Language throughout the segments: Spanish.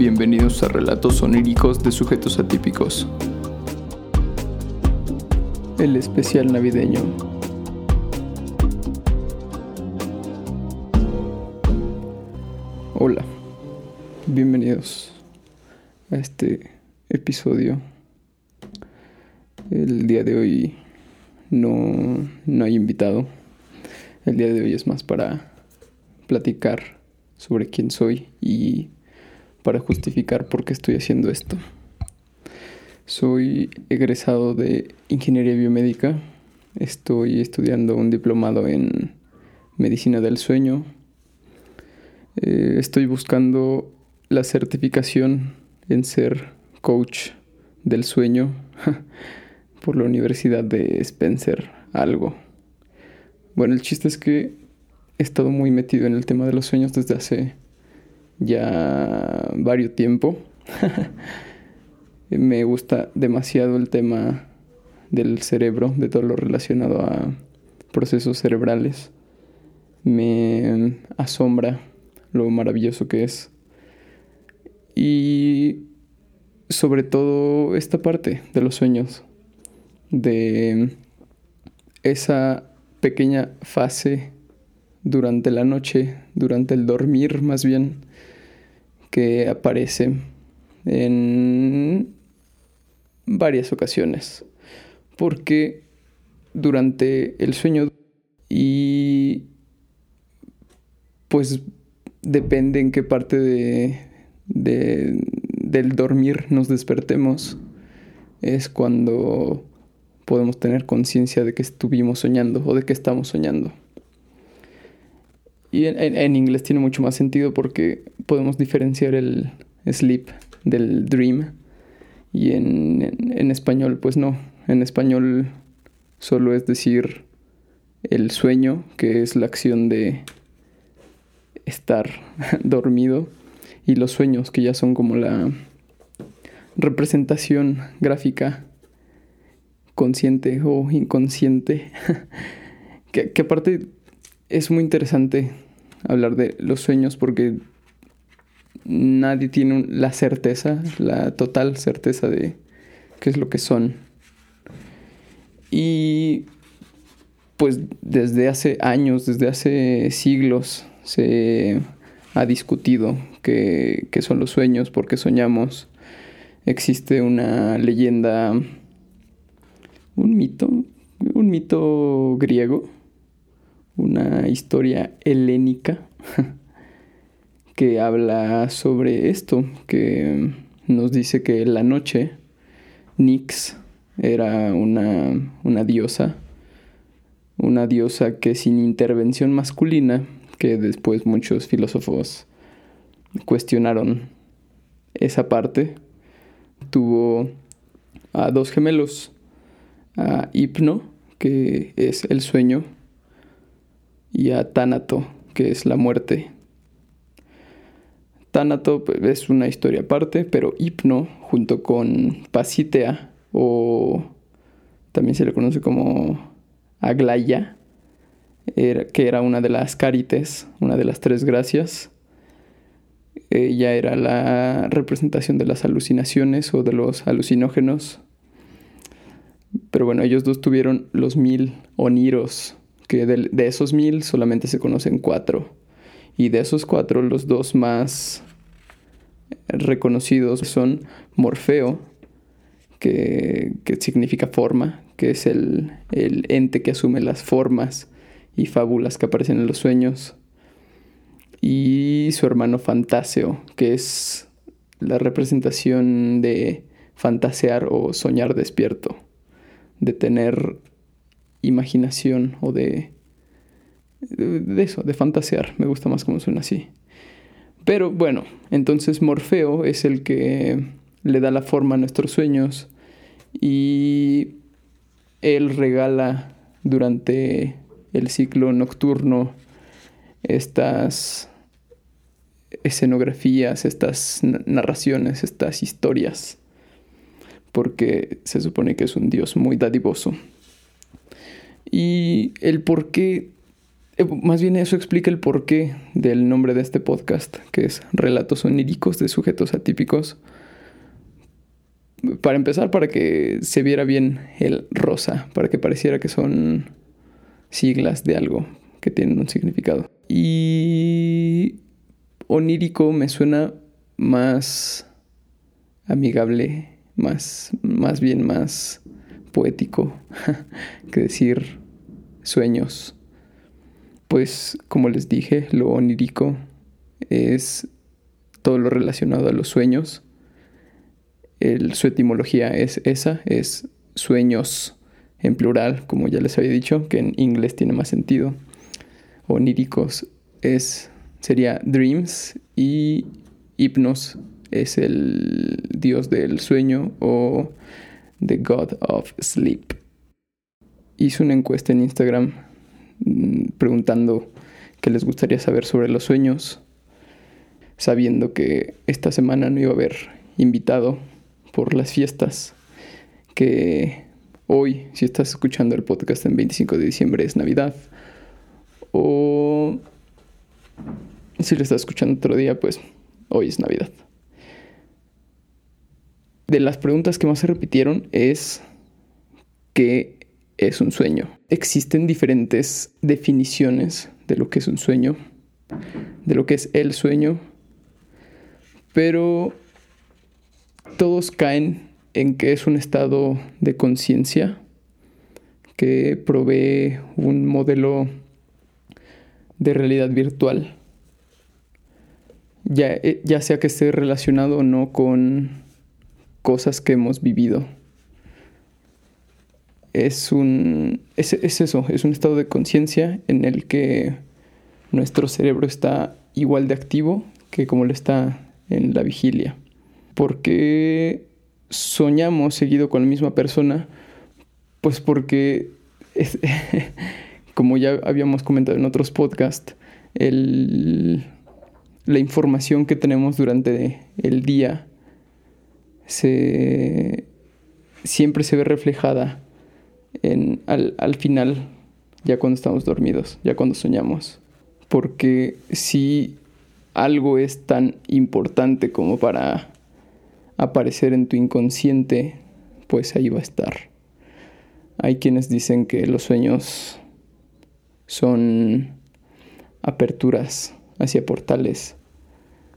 Bienvenidos a Relatos Oníricos de Sujetos Atípicos. El especial navideño. Hola, bienvenidos a este episodio. El día de hoy no, no hay invitado. El día de hoy es más para platicar sobre quién soy y para justificar por qué estoy haciendo esto. Soy egresado de Ingeniería Biomédica. Estoy estudiando un diplomado en Medicina del Sueño. Eh, estoy buscando la certificación en ser coach del sueño por la Universidad de Spencer, algo. Bueno, el chiste es que he estado muy metido en el tema de los sueños desde hace ya varios tiempo. Me gusta demasiado el tema del cerebro, de todo lo relacionado a procesos cerebrales. Me asombra lo maravilloso que es. Y sobre todo esta parte de los sueños, de esa pequeña fase durante la noche, durante el dormir más bien, que aparece en varias ocasiones. Porque durante el sueño y pues depende en qué parte de, del dormir nos despertemos, es cuando podemos tener conciencia de que estuvimos soñando o de que estamos soñando. Y en, inglés tiene mucho más sentido porque podemos diferenciar el sleep del dream. Y en, español, pues no. En español solo es decir el sueño, que es la acción de estar dormido. Y los sueños, que ya son como la representación gráfica consciente o inconsciente. que, que aparte es muy interesante hablar de los sueños porque nadie tiene la certeza, la total certeza de qué es lo que son. Y pues desde hace años, desde hace siglos, se ha discutido qué, son los sueños, por qué soñamos. Existe una leyenda, un mito, un mito griego una historia helénica que habla sobre esto, que nos dice que la noche Nix era una, una diosa, una diosa que sin intervención masculina, que después muchos filósofos cuestionaron esa parte, tuvo a dos gemelos, a Hipno, que es el sueño, y a Tánato, que es la muerte. Tánato pues, es una historia aparte, pero Hipno, junto con Pasitea, o también se le conoce como Aglaya, que era una de las carites, una de las tres gracias, ella era la representación de las alucinaciones o de los alucinógenos. Pero bueno, ellos dos tuvieron los mil oniros, que de, esos mil solamente se conocen cuatro. Y de esos cuatro, los dos más reconocidos son Morfeo, que, significa forma, que es el, el, ente que asume las formas y fábulas que aparecen en los sueños. Y su hermano Fantaseo, que es la representación de fantasear o soñar despierto, de tener imaginación o de, de, eso, de fantasear. Me gusta más como suena así. Pero bueno, entonces Morfeo es el que le da la forma a nuestros sueños y él regala durante el ciclo nocturno estas escenografías, estas narraciones, estas historias, porque se supone que es un dios muy dadivoso. Y el por qué eh, más bien eso explica el porqué del nombre de este podcast, que es Relatos oníricos de sujetos atípicos. Para empezar, para que se viera bien el rosa, para que pareciera que son siglas de algo que tienen un significado. Y onírico me suena más amigable, más, más bien más poético que decir sueños. Pues como les dije, lo onírico es todo lo relacionado a los sueños. su etimología es esa, es sueños en plural, como ya les había dicho, que en inglés tiene más sentido. Oníricos es, sería dreams y hipnos es el dios del sueño o the god of sleep. Hice una encuesta en Instagram mm, preguntando qué les gustaría saber sobre los sueños, sabiendo que esta semana no iba a haber invitado por las fiestas, que hoy, si estás escuchando el podcast en 25 de diciembre, es Navidad, o si lo estás escuchando otro día, pues hoy es Navidad. De las preguntas que más se repitieron es que es un sueño. Existen diferentes definiciones de lo que es un sueño, de lo que es el sueño, pero todos caen en que es un estado de conciencia que provee un modelo de realidad virtual, ya, eh, ya sea que esté relacionado o no con cosas que hemos vivido es un. Es, eso, es un estado de conciencia en el que nuestro cerebro está igual de activo que como lo está en la vigilia. Porque soñamos seguido con la misma persona, pues porque, como ya habíamos comentado en otros podcasts, el, la información que tenemos durante el día se, siempre se ve reflejada en, al, al final, ya cuando estamos dormidos, ya cuando soñamos. Porque si algo es tan importante como para aparecer en tu inconsciente, pues ahí va a estar. Hay quienes dicen que los sueños son aperturas hacia portales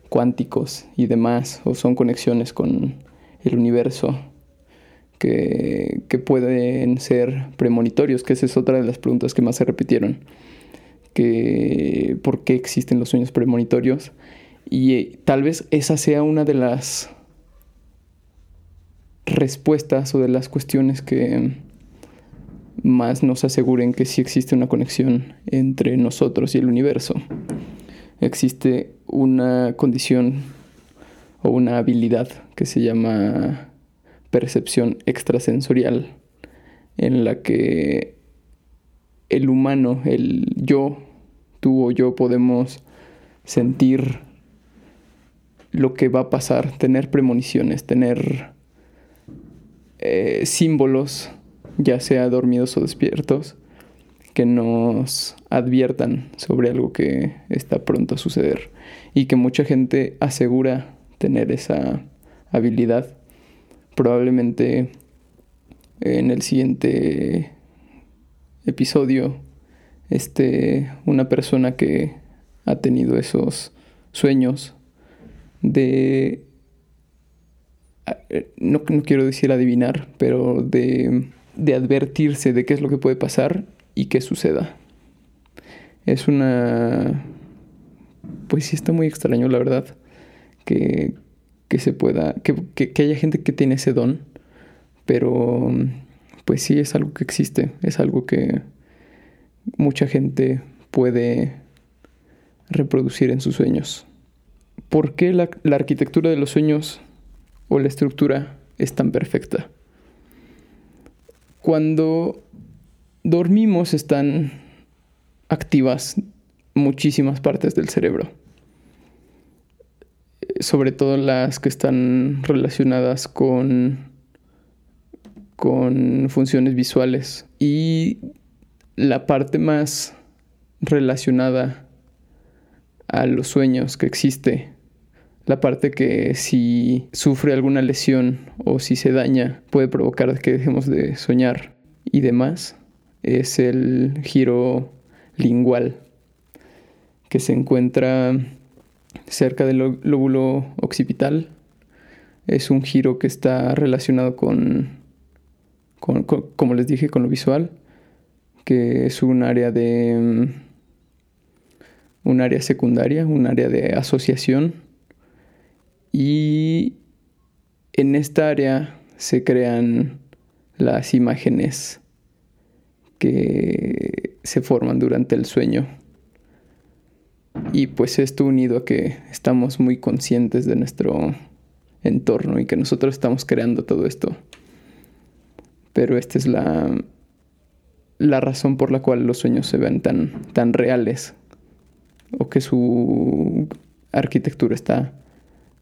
cuánticos y demás, o son conexiones con el universo que, pueden ser premonitorios, que esa es otra de las preguntas que más se repitieron. Que, ¿Por qué existen los sueños premonitorios? Y eh, tal vez esa sea una de las respuestas o de las cuestiones que más nos aseguren que sí existe una conexión entre nosotros y el universo. Existe una condición o una habilidad que se llama percepción extrasensorial en la que el humano, el yo, tú o yo podemos sentir lo que va a pasar, tener premoniciones, tener eh, símbolos, ya sea dormidos o despiertos, que nos adviertan sobre algo que está pronto a suceder y que mucha gente asegura tener esa habilidad probablemente en el siguiente episodio este una persona que ha tenido esos sueños de no, no quiero decir adivinar pero de, de advertirse de qué es lo que puede pasar y que suceda. Es una pues sí está muy extraño la verdad que, que se pueda, que, que, haya gente que tiene ese don, pero pues sí es algo que existe, es algo que mucha gente puede reproducir en sus sueños. ¿Por qué la, la arquitectura de los sueños o la estructura es tan perfecta? Cuando dormimos están activas muchísimas partes del cerebro sobre todo las que están relacionadas con, con funciones visuales. Y la parte más relacionada a los sueños que existe. La parte que si sufre alguna lesión o si se daña puede provocar que dejemos de soñar y demás es el giro lingual que se encuentra cerca del lóbulo occipital. Es un giro que está relacionado con, como les dije, con lo visual, que es un área de un área secundaria, un área de asociación. Y en esta área se crean las imágenes que se forman durante el sueño. Y pues esto unido a que estamos muy conscientes de nuestro entorno y que nosotros estamos creando todo esto. Pero esta es la, la razón por la cual los sueños se ven tan, tan reales o que su arquitectura está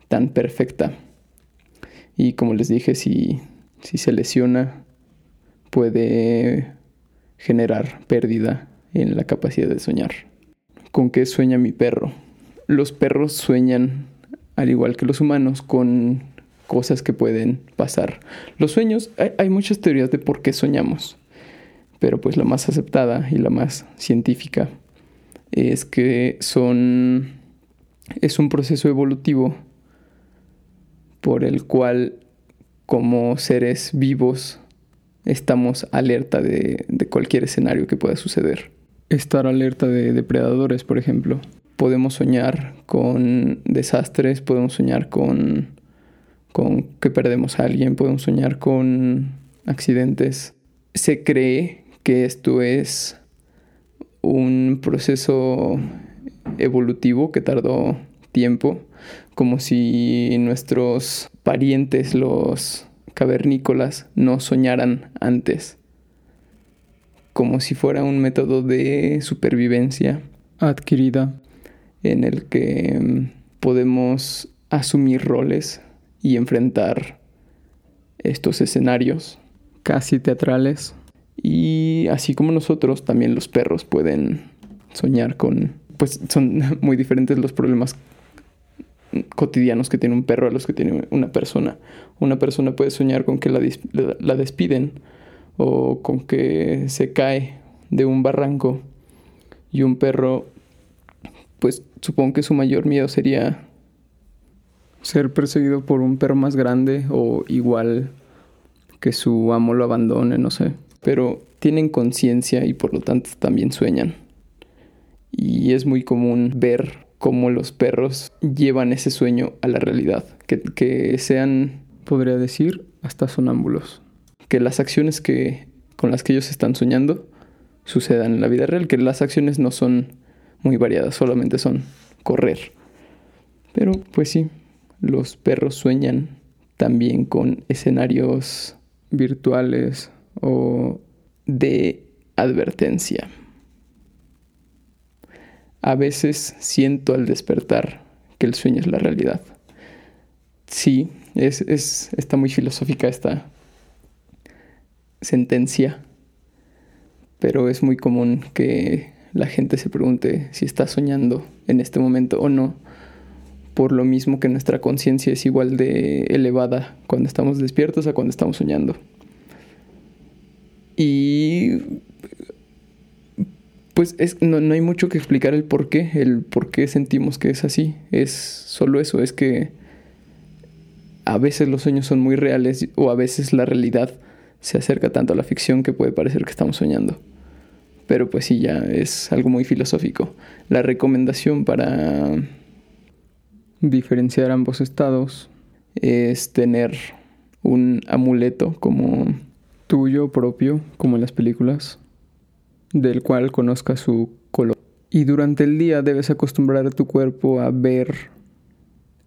tan perfecta. Y como les dije, si, si se lesiona, puede generar pérdida en la capacidad de soñar. ¿Con qué sueña mi perro? Los perros sueñan, al igual que los humanos, con cosas que pueden pasar. Los sueños, hay, hay muchas teorías de por qué soñamos, pero pues la más aceptada y la más científica es que son es un proceso evolutivo por el cual como seres vivos estamos alerta de, cualquier escenario que pueda suceder. Estar alerta de depredadores, por ejemplo. Podemos soñar con desastres, podemos soñar con, con que perdemos a alguien, podemos soñar con accidentes. Se cree que esto es un proceso evolutivo que tardó tiempo, como si nuestros parientes, los cavernícolas no soñaran antes, como si fuera un método de supervivencia adquirida en el que mm, podemos asumir roles y enfrentar estos escenarios casi teatrales. Y así como nosotros, también los perros pueden soñar con, pues son muy diferentes los problemas cotidianos que tiene un perro a los que tiene una persona. Una persona puede soñar con que la, la, despiden o con que se cae de un barranco y un perro, pues supongo que su mayor miedo sería ser perseguido por un perro más grande o igual que su amo lo abandone, no sé. Pero tienen conciencia y por lo tanto también sueñan. Y es muy común ver cómo los perros llevan ese sueño a la realidad, que, sean, podría decir, hasta sonámbulos. Que las acciones que, con las que ellos están soñando sucedan en la vida real, que las acciones no son muy variadas, solamente son correr. Pero pues sí, los perros sueñan también con escenarios virtuales o de advertencia. A veces siento al despertar que el sueño es la realidad. Sí, es, está muy filosófica esta sentencia, pero es muy común que la gente se pregunte si está soñando en este momento o no, por lo mismo que nuestra conciencia es igual de elevada cuando estamos despiertos a cuando estamos soñando. Y pues no, hay mucho que explicar el por qué, el por qué sentimos que es así. Es solo eso, es que a veces los sueños son muy reales o a veces la realidad se acerca tanto a la ficción que puede parecer que estamos soñando. Pero pues sí, ya es algo muy filosófico. La recomendación para diferenciar ambos estados es tener un amuleto como tuyo propio, como en las películas, del cual conozca su color. Y durante el día debes acostumbrar a tu cuerpo a ver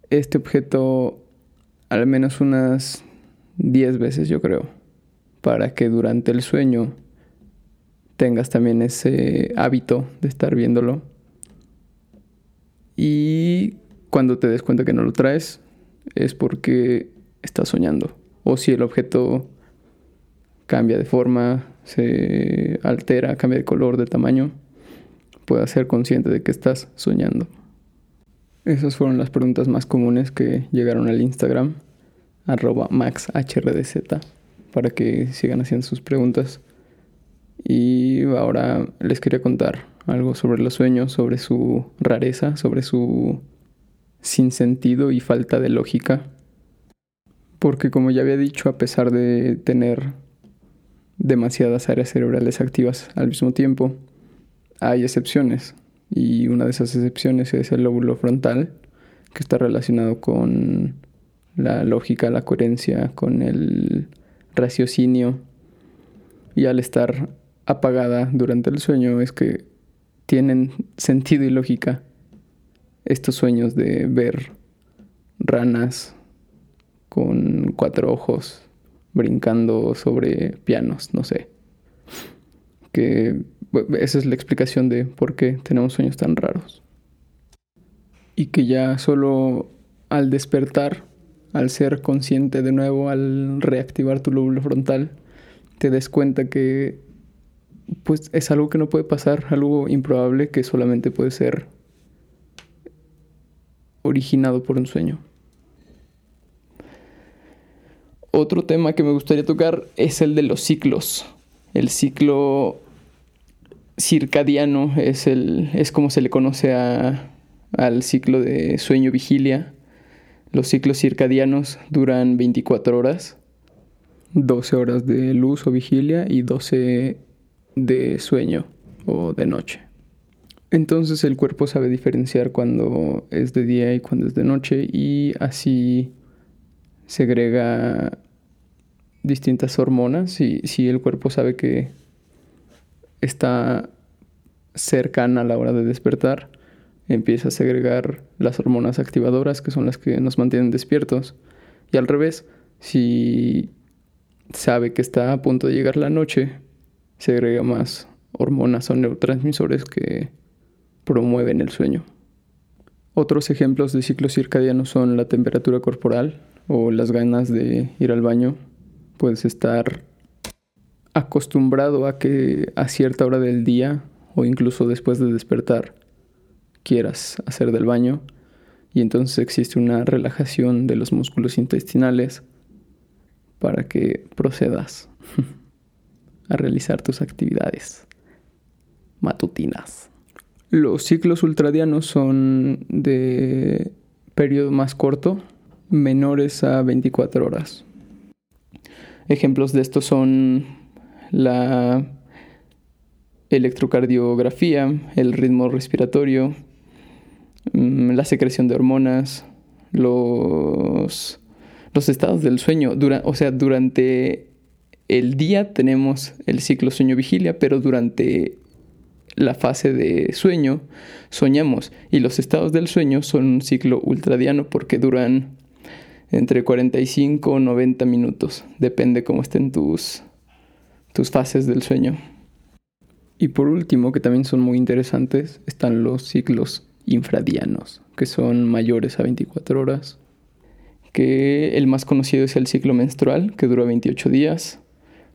este objeto al menos unas 10 veces, yo creo, para que durante el sueño tengas también ese hábito de estar viéndolo. Y cuando te des cuenta que no lo traes, es porque estás soñando. O si el objeto cambia de forma, se altera, cambia de color, de tamaño, puedas ser consciente de que estás soñando. Esas fueron las preguntas más comunes que llegaron al Instagram, arroba maxhrdz, para que sigan haciendo sus preguntas. Y ahora les quería contar algo sobre los sueños, sobre su rareza, sobre su sinsentido y falta de lógica. Porque como ya había dicho, a pesar de tener demasiadas áreas cerebrales activas al mismo tiempo, hay excepciones. Y una de esas excepciones es el lóbulo frontal, que está relacionado con la lógica, la coherencia, con el raciocinio. Y al estar apagada durante el sueño es que tienen sentido y lógica estos sueños de ver ranas con cuatro ojos brincando sobre pianos, no sé. Que esa es la explicación de por qué tenemos sueños tan raros. Y que ya solo al despertar, al ser consciente de nuevo, al reactivar tu lóbulo frontal, te des cuenta que pues es algo que no puede pasar, algo improbable que solamente puede ser originado por un sueño. Otro tema que me gustaría tocar es el de los ciclos. El ciclo circadiano es, el, es como se le conoce al ciclo de sueño-vigilia. Los ciclos circadianos duran 24 horas, 12 horas de luz o vigilia y 12 de sueño o de noche. Entonces el cuerpo sabe diferenciar cuando es de día y cuando es de noche y así segrega distintas hormonas y si el cuerpo sabe que está cercana a la hora de despertar, empieza a segregar las hormonas activadoras que son las que nos mantienen despiertos. Y al revés, si sabe que está a punto de llegar la noche, segrega más hormonas o neurotransmisores que promueven el sueño. Otros ejemplos de ciclos circadianos son la temperatura corporal o las ganas de ir al baño. Puedes estar acostumbrado a que a cierta hora del día o incluso después de despertar quieras hacer del baño y entonces existe una relajación de los músculos intestinales para que procedas a realizar tus actividades matutinas. Los ciclos ultradianos son de periodo más corto, menores a 24 horas. Ejemplos de esto son la electrocardiografía, el ritmo respiratorio, la secreción de hormonas, los, los estados del sueño. o sea, durante el día tenemos el ciclo sueño-vigilia, pero durante la fase de sueño soñamos y los estados del sueño son un ciclo ultradiano porque duran entre 45 o 90 minutos, depende cómo estén tus, tus fases del sueño. Y por último, que también son muy interesantes, están los ciclos infradianos, que son mayores a 24 horas, que el más conocido es el ciclo menstrual, que dura 28 días,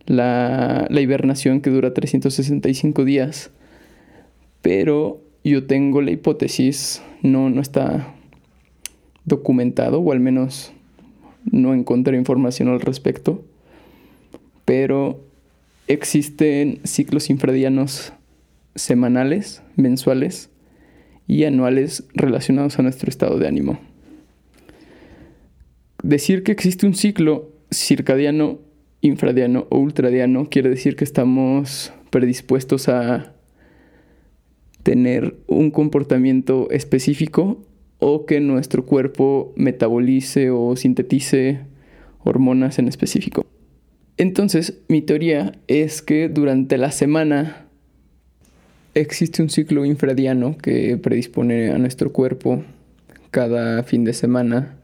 la, la hibernación, que dura 365 días, pero yo tengo la hipótesis, no, no está documentado, o al menos no encontré información al respecto, pero existen ciclos infradianos semanales, mensuales y anuales relacionados a nuestro estado de ánimo. Decir que existe un ciclo circadiano, infradiano o ultradiano quiere decir que estamos predispuestos a tener un comportamiento específico o que nuestro cuerpo metabolice o sintetice hormonas en específico. Entonces, mi teoría es que durante la semana existe un ciclo infradiano que predispone a nuestro cuerpo cada fin de semana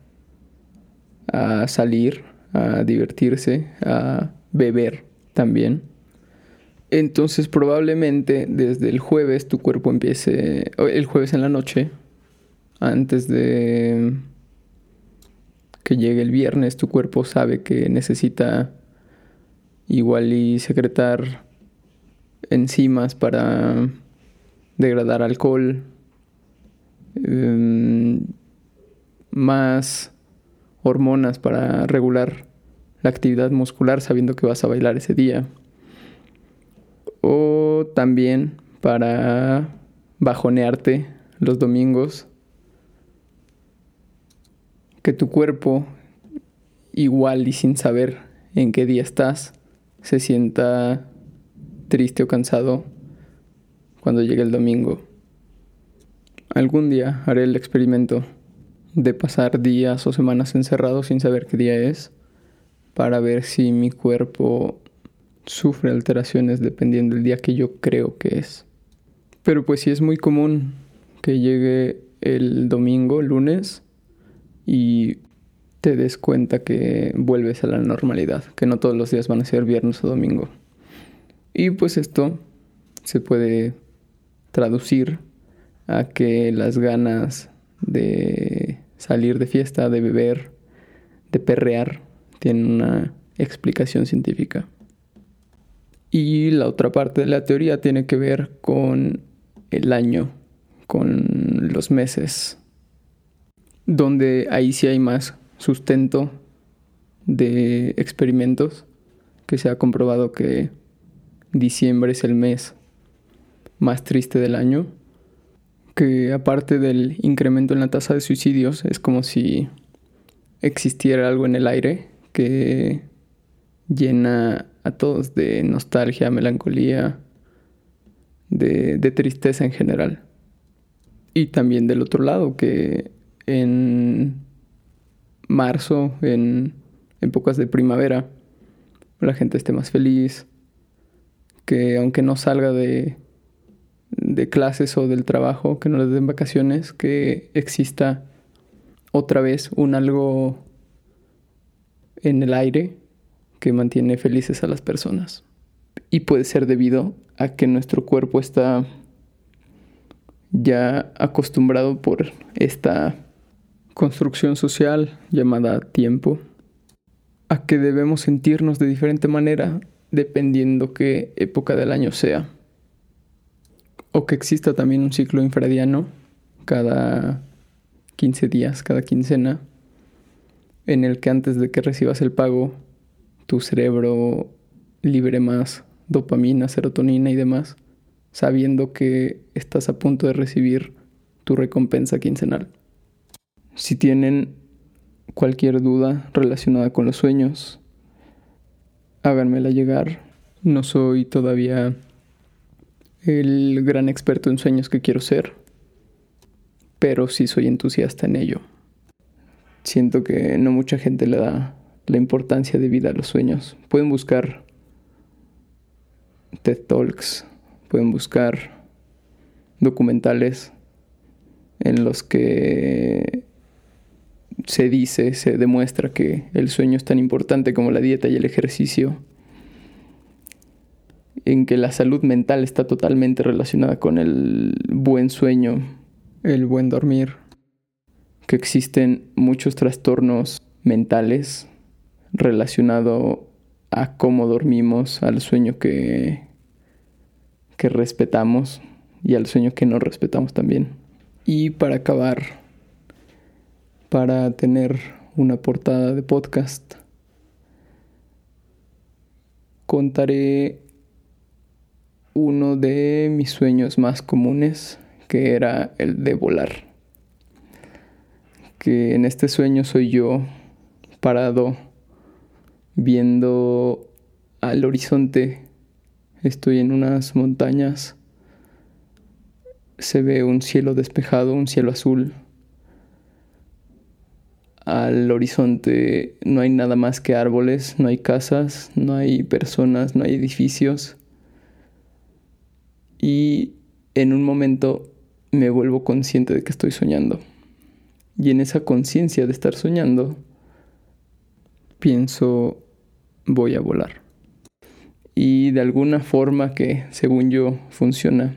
a salir, a divertirse, a beber también. Entonces probablemente desde el jueves tu cuerpo empiece, el jueves en la noche, antes de que llegue el viernes, tu cuerpo sabe que necesita igual y secretar enzimas para degradar alcohol, em, más hormonas para regular la actividad muscular sabiendo que vas a bailar ese día. O también para bajonearte los domingos. Que tu cuerpo, igual y sin saber en qué día estás, se sienta triste o cansado cuando llegue el domingo. Algún día haré el experimento de pasar días o semanas encerrados sin saber qué día es para ver si mi cuerpo sufre alteraciones dependiendo del día que yo creo que es. Pero pues sí es muy común que llegue el domingo, lunes, y te des cuenta que vuelves a la normalidad, que no todos los días van a ser viernes o domingo. Y pues esto se puede traducir a que las ganas de salir de fiesta, de beber, de perrear, tienen una explicación científica. Y la otra parte de la teoría tiene que ver con el año, con los meses, donde ahí sí hay más sustento de experimentos que se ha comprobado que diciembre es el mes más triste del año que aparte del incremento en la tasa de suicidios, es como si existiera algo en el aire que llena a todos de nostalgia, melancolía, de, tristeza en general. Y también del otro lado, que en marzo, en épocas de primavera, la gente esté más feliz, que aunque no salga de de clases o del trabajo, que no les den vacaciones, que exista otra vez un algo en el aire que mantiene felices a las personas. Y puede ser debido a que nuestro cuerpo está ya acostumbrado por esta construcción social llamada tiempo, a que debemos sentirnos de diferente manera dependiendo qué época del año sea o que exista también un ciclo infradiano cada 15 días, cada quincena, en el que antes de que recibas el pago, tu cerebro libre más dopamina, serotonina y demás, sabiendo que estás a punto de recibir tu recompensa quincenal. Si tienen cualquier duda relacionada con los sueños, háganmela llegar. No soy todavía el gran experto en sueños que quiero ser, pero sí soy entusiasta en ello. Siento que no mucha gente le da la importancia de vida a los sueños. Pueden buscar TED Talks, pueden buscar documentales en los que se dice, se demuestra que el sueño es tan importante como la dieta y el ejercicio en que la salud mental está totalmente relacionada con el buen sueño, el buen dormir, que existen muchos trastornos mentales relacionados a cómo dormimos, al sueño que, que respetamos y al sueño que no respetamos también. Y para acabar, para tener una portada de podcast, contaré uno de mis sueños más comunes, que era el de volar. Que en este sueño soy yo parado viendo al horizonte. Estoy en unas montañas. Se ve un cielo despejado, un cielo azul. Al horizonte no hay nada más que árboles, no hay casas, no hay personas, no hay edificios y en un momento me vuelvo consciente de que estoy soñando. Y en esa conciencia de estar soñando, pienso, voy a volar. Y de alguna forma que, según yo, funciona,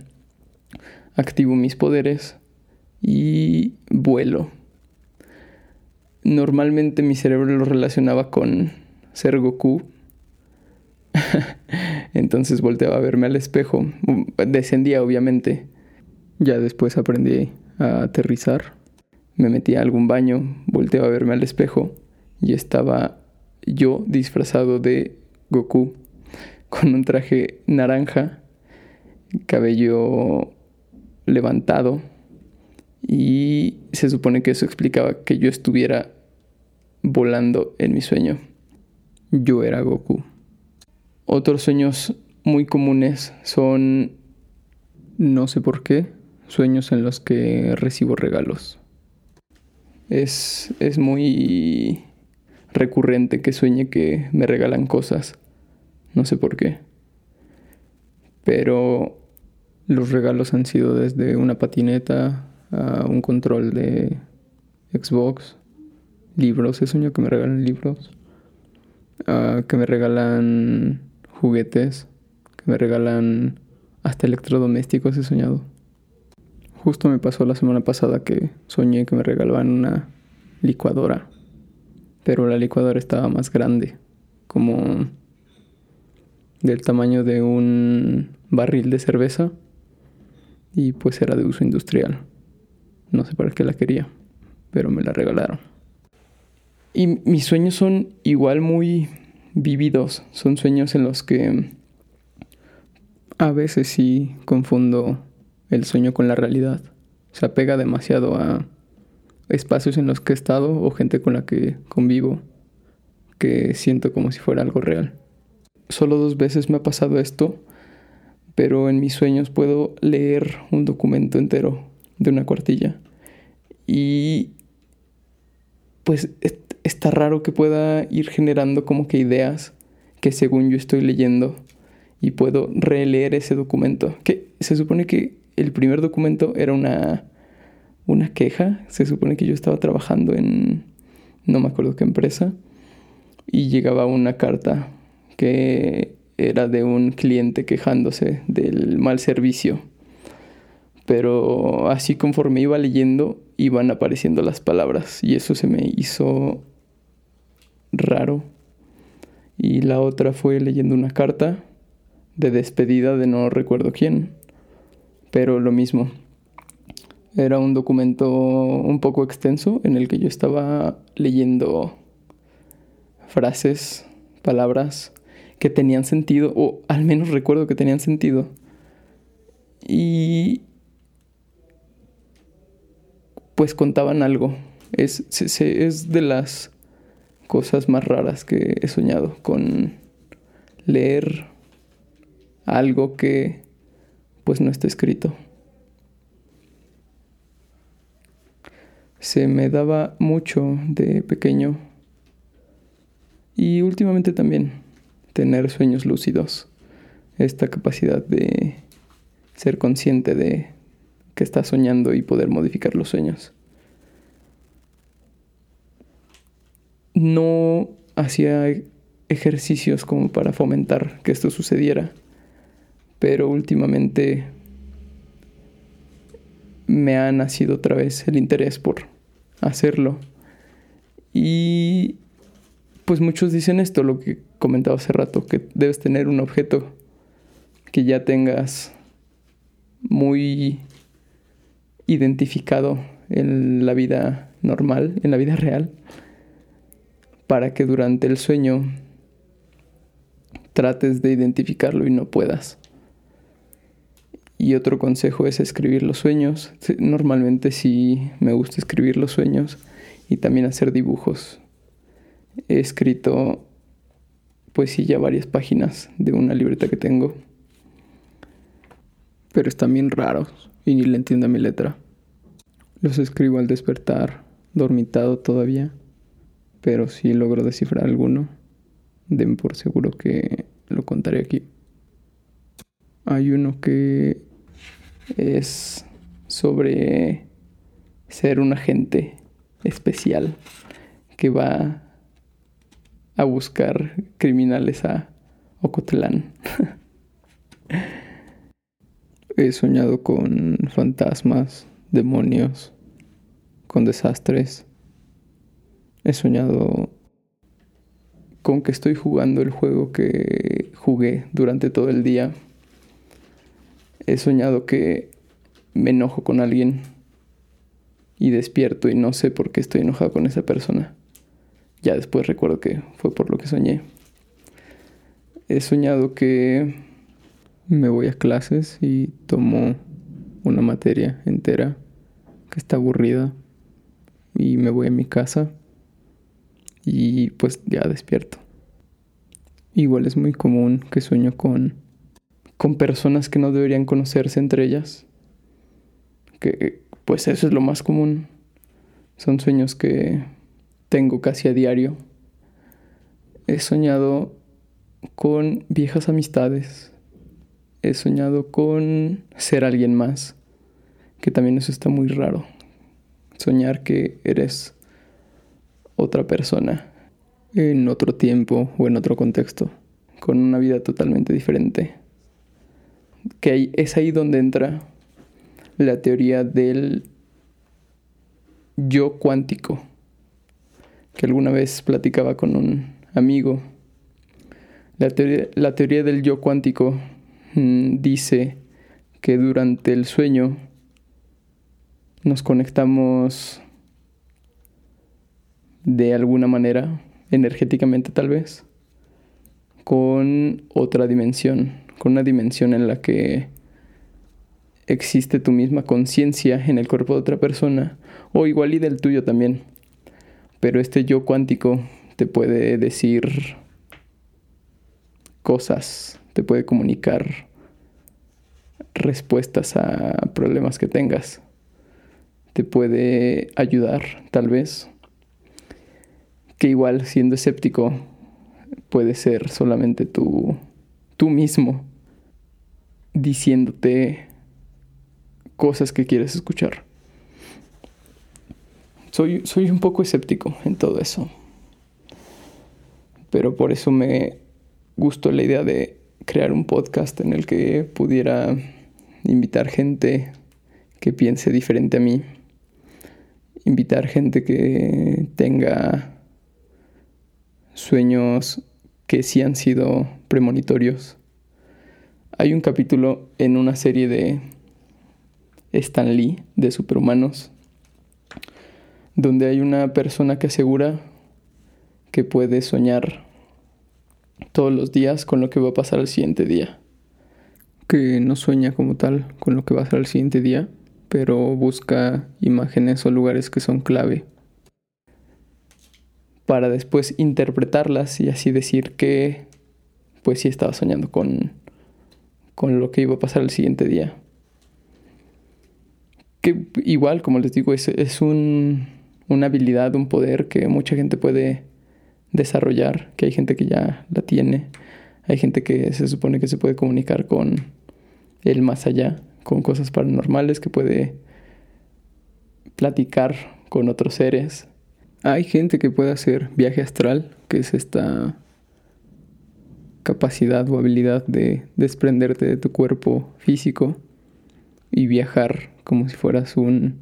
activo mis poderes y vuelo. Normalmente mi cerebro lo relacionaba con ser Goku Entonces volteaba a verme al espejo. Descendía, obviamente. Ya después aprendí a aterrizar. Me metí a algún baño, volteaba a verme al espejo y estaba yo disfrazado de Goku con un traje naranja, cabello levantado y se supone que eso explicaba que yo estuviera volando en mi sueño. Yo era Goku. Otros sueños muy comunes son, no sé por qué, sueños en los que recibo regalos. Es, es muy recurrente que sueñe que me regalan cosas. No sé por qué. Pero los regalos han sido desde una patineta un control de Xbox, libros, he soñado que me regalan libros, que me regalan juguetes, que me regalan hasta electrodomésticos, he soñado. Justo me pasó la semana pasada que soñé que me regalaban una licuadora, pero la licuadora estaba más grande, como del tamaño de un barril de cerveza y pues era de uso industrial. No sé para qué la quería, pero me la regalaron. Y mis sueños son igual muy vividos, son sueños en los que a veces sí confundo el sueño con la realidad. Se apega demasiado a espacios en los que he estado o gente con la que convivo que siento como si fuera algo real. Solo dos veces me ha pasado esto, pero en mis sueños puedo leer un documento entero de una cuartilla. Y pues está raro que pueda ir generando como que ideas que según yo estoy leyendo y puedo releer ese documento. Que se supone que el primer documento era una, una queja. Se supone que yo estaba trabajando en no me acuerdo qué empresa y llegaba una carta que era de un cliente quejándose del mal servicio. Pero así conforme iba leyendo iban apareciendo las palabras y eso se me hizo raro. Y la otra fue leyendo una carta de despedida de no recuerdo quién. Pero lo mismo. Era un documento un poco extenso en el que yo estaba leyendo frases, palabras que tenían sentido, o al menos recuerdo que tenían sentido. Y pues contaban algo. Es, es de las cosas más raras que he soñado, con leer algo que pues no está escrito. Se me daba mucho de pequeño y últimamente también tener sueños lúcidos, esta capacidad de ser consciente de que estás soñando y poder modificar los sueños. no hacía ejercicios como para fomentar que esto sucediera, pero últimamente me ha nacido otra vez el interés por hacerlo. Y pues muchos dicen esto, lo que comentaba hace rato, que debes tener un objeto que ya tengas muy identificado en la vida normal, en la vida real, para que durante el sueño trates de identificarlo y no puedas. Y otro consejo es escribir los sueños. Normalmente sí me gusta escribir los sueños y también hacer dibujos. He escrito pues sí ya varias páginas de una libreta que tengo. Pero están bien raros y ni le entiendo mi letra. Los escribo al despertar, dormitado todavía pero si logro descifrar alguno, den por seguro que lo contaré aquí. Hay uno que es sobre ser un agente especial que va a buscar criminales a Ocotlán. He soñado con fantasmas, demonios, con desastres He soñado con que estoy jugando el juego que jugué durante todo el día. He soñado que me enojo con alguien y despierto y no sé por qué estoy enojado con esa persona. Ya después recuerdo que fue por lo que soñé. He soñado que me voy a clases y tomo una materia entera que está aburrida y me voy a mi casa y pues ya despierto. Igual es muy común que sueño con con personas que no deberían conocerse entre ellas. Que pues eso es lo más común. Son sueños que tengo casi a diario. He soñado con viejas amistades. He soñado con ser alguien más. Que también eso está muy raro. Soñar que eres otra persona en otro tiempo o en otro contexto, con una vida totalmente diferente. Que es ahí donde entra la teoría del yo cuántico, que alguna vez platicaba con un amigo. La teoría, del yo cuántico dice que durante el sueño nos conectamos de alguna manera, energéticamente tal vez, con otra dimensión, con una dimensión en la que existe tu misma conciencia en el cuerpo de otra persona, o igual y del tuyo también. Pero este yo cuántico te puede decir cosas, te puede comunicar respuestas a problemas que tengas, te puede ayudar tal vez que igual siendo escéptico puede ser solamente tú, tú mismo diciéndote cosas que quieres escuchar. Soy, soy un poco escéptico en todo eso. Pero por eso me gustó la idea de crear un podcast en el que pudiera invitar gente que piense diferente a mí. Invitar gente que tenga sueños que sí han sido premonitorios. Hay un capítulo en una serie de Stan Lee, de Superhumanos, donde hay una persona que asegura que puede soñar todos los días con lo que va a pasar el siguiente día. Que no sueña como tal con lo que va a pasar el siguiente día, pero busca imágenes o lugares que son clave para después interpretarlas y así decir que pues sí estaba soñando con, con lo que iba a pasar el siguiente día. Que igual, como les digo, es, es un, una habilidad, un poder que mucha gente puede desarrollar, que hay gente que ya la tiene, hay gente que se supone que se puede comunicar con el más allá, con cosas paranormales, que puede platicar con otros seres, hay gente que puede hacer viaje astral, que es esta capacidad o habilidad de desprenderte de tu cuerpo físico y viajar como si fueras un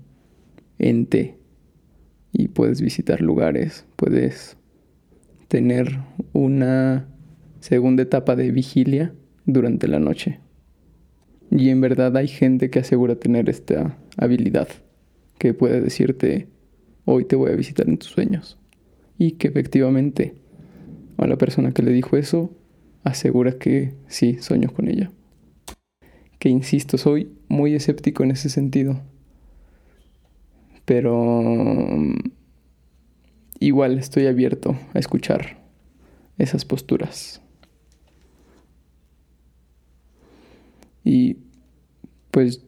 ente y puedes visitar lugares, puedes tener una segunda etapa de vigilia durante la noche. Y en verdad hay gente que asegura tener esta habilidad, que puede decirte hoy te voy a visitar en tus sueños. Y que efectivamente a la persona que le dijo eso asegura que sí, sueño con ella. Que insisto, soy muy escéptico en ese sentido. Pero mm, igual estoy abierto a escuchar esas posturas. Y pues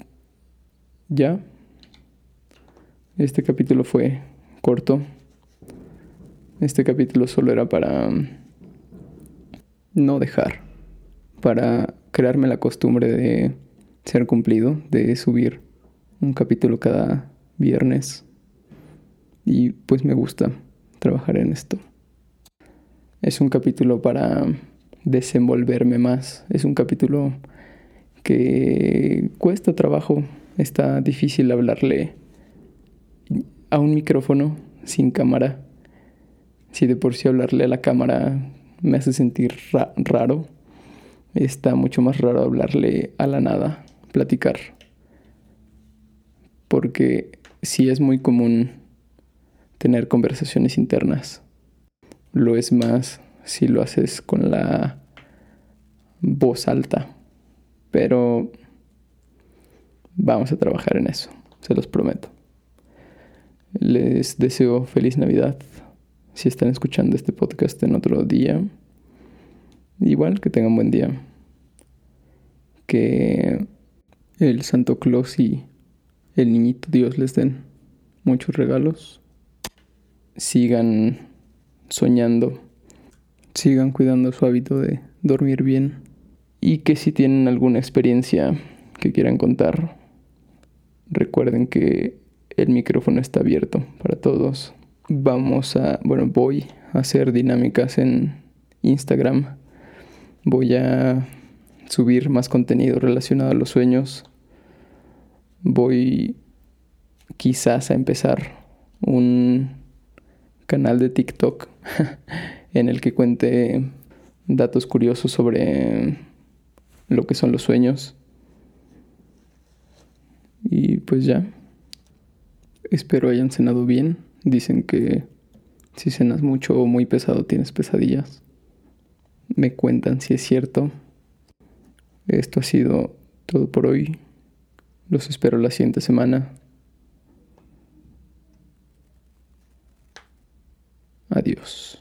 ya, este capítulo fue corto. Este capítulo solo era para mm, no dejar, para crearme la costumbre de ser cumplido, de subir un capítulo cada viernes. Y pues me gusta trabajar en esto. Es un capítulo para desenvolverme más. Es un capítulo que cuesta trabajo. Está difícil hablarle a un micrófono sin cámara. Si de por sí hablarle a la cámara me hace sentir raro, está mucho más raro hablarle a la nada, platicar. porque sí es muy común tener conversaciones internas. Lo es más si lo haces con la voz alta. Pero vamos a trabajar en eso, se los prometo. Les deseo feliz Navidad si están escuchando este podcast en otro día. Igual que tengan buen día. Que el Santo Claus y el niñito Dios les den muchos regalos. Sigan soñando. Sigan cuidando su hábito de dormir bien. Y que si tienen alguna experiencia que quieran contar, recuerden que el micrófono está abierto para todos. Vamos a, bueno, voy a hacer dinámicas en Instagram. Voy a subir más contenido relacionado a los sueños. Voy quizás a empezar un canal de TikTok en el que cuente datos curiosos sobre lo que son los sueños. Y pues ya. Espero hayan cenado bien. Dicen que si cenas mucho o muy pesado tienes pesadillas. Me cuentan si es cierto. Esto ha sido todo por hoy. Los espero la siguiente semana. Adiós.